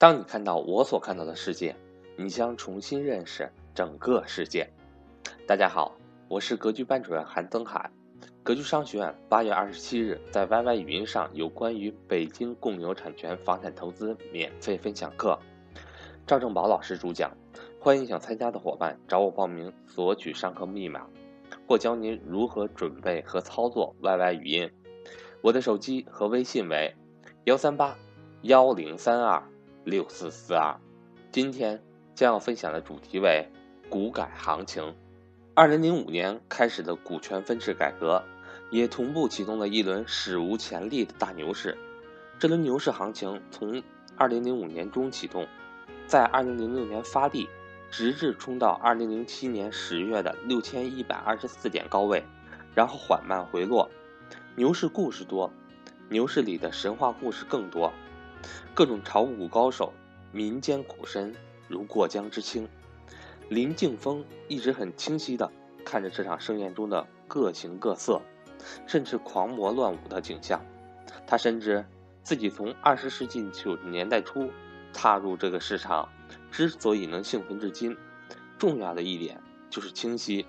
当你看到我所看到的世界，你将重新认识整个世界。大家好，我是格局班主任韩登海。格局商学院八月二十七日在 YY 语音上有关于北京共有产权房产投资免费分享课，赵正宝老师主讲。欢迎想参加的伙伴找我报名索取上课密码，或教您如何准备和操作 YY 语音。我的手机和微信为幺三八幺零三二。六四四二，今天将要分享的主题为股改行情。二零零五年开始的股权分置改革，也同步启动了一轮史无前例的大牛市。这轮牛市行情从二零零五年中启动，在二零零六年发力，直至冲到二零零七年十月的六千一百二十四点高位，然后缓慢回落。牛市故事多，牛市里的神话故事更多。各种炒股高手，民间股神如过江之青。林敬峰一直很清晰地看着这场盛宴中的各形各色，甚至狂魔乱舞的景象。他深知自己从二十世纪九十年代初踏入这个市场，之所以能幸存至今，重要的一点就是清晰。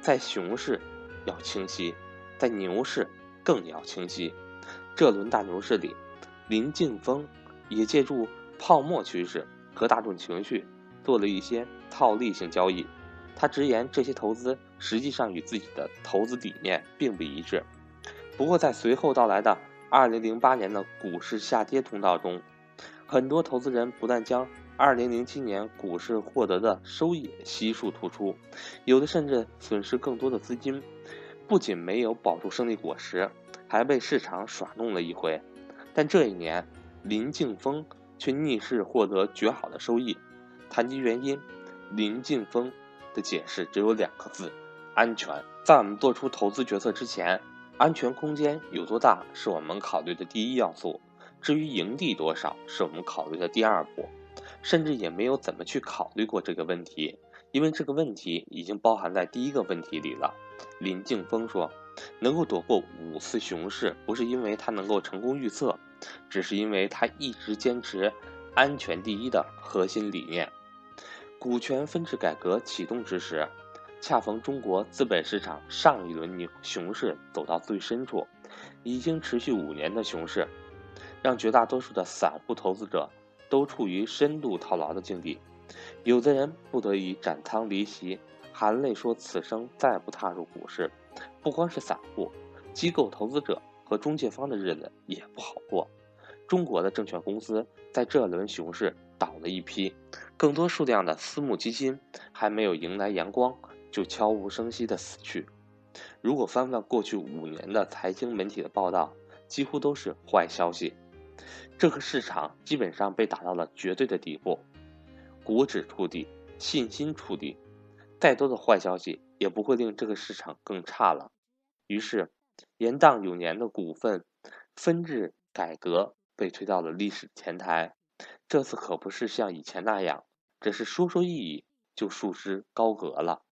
在熊市要清晰，在牛市更要清晰。这轮大牛市里。林敬峰也借助泡沫趋势和大众情绪做了一些套利性交易。他直言，这些投资实际上与自己的投资理念并不一致。不过，在随后到来的2008年的股市下跌通道中，很多投资人不但将2007年股市获得的收益悉数吐出，有的甚至损失更多的资金，不仅没有保住胜利果实，还被市场耍弄了一回。但这一年，林敬峰却逆势获得绝好的收益。谈及原因，林敬峰的解释只有两个字：安全。在我们做出投资决策之前，安全空间有多大是我们考虑的第一要素。至于盈利多少，是我们考虑的第二步。甚至也没有怎么去考虑过这个问题，因为这个问题已经包含在第一个问题里了。林敬峰说：“能够躲过五次熊市，不是因为他能够成功预测。”只是因为他一直坚持安全第一的核心理念。股权分置改革启动之时，恰逢中国资本市场上一轮牛熊市走到最深处，已经持续五年的熊市，让绝大多数的散户投资者都处于深度套牢的境地。有的人不得已斩仓离席，含泪说此生再不踏入股市。不光是散户，机构投资者。和中介方的日子也不好过，中国的证券公司在这轮熊市倒了一批，更多数量的私募基金还没有迎来阳光，就悄无声息的死去。如果翻翻过去五年的财经媒体的报道，几乎都是坏消息。这个市场基本上被打到了绝对的底部，股指触底，信心触底，再多的坏消息也不会令这个市场更差了。于是。延宕有年的股份分置改革被推到了历史前台，这次可不是像以前那样，只是说说意义就束之高阁了。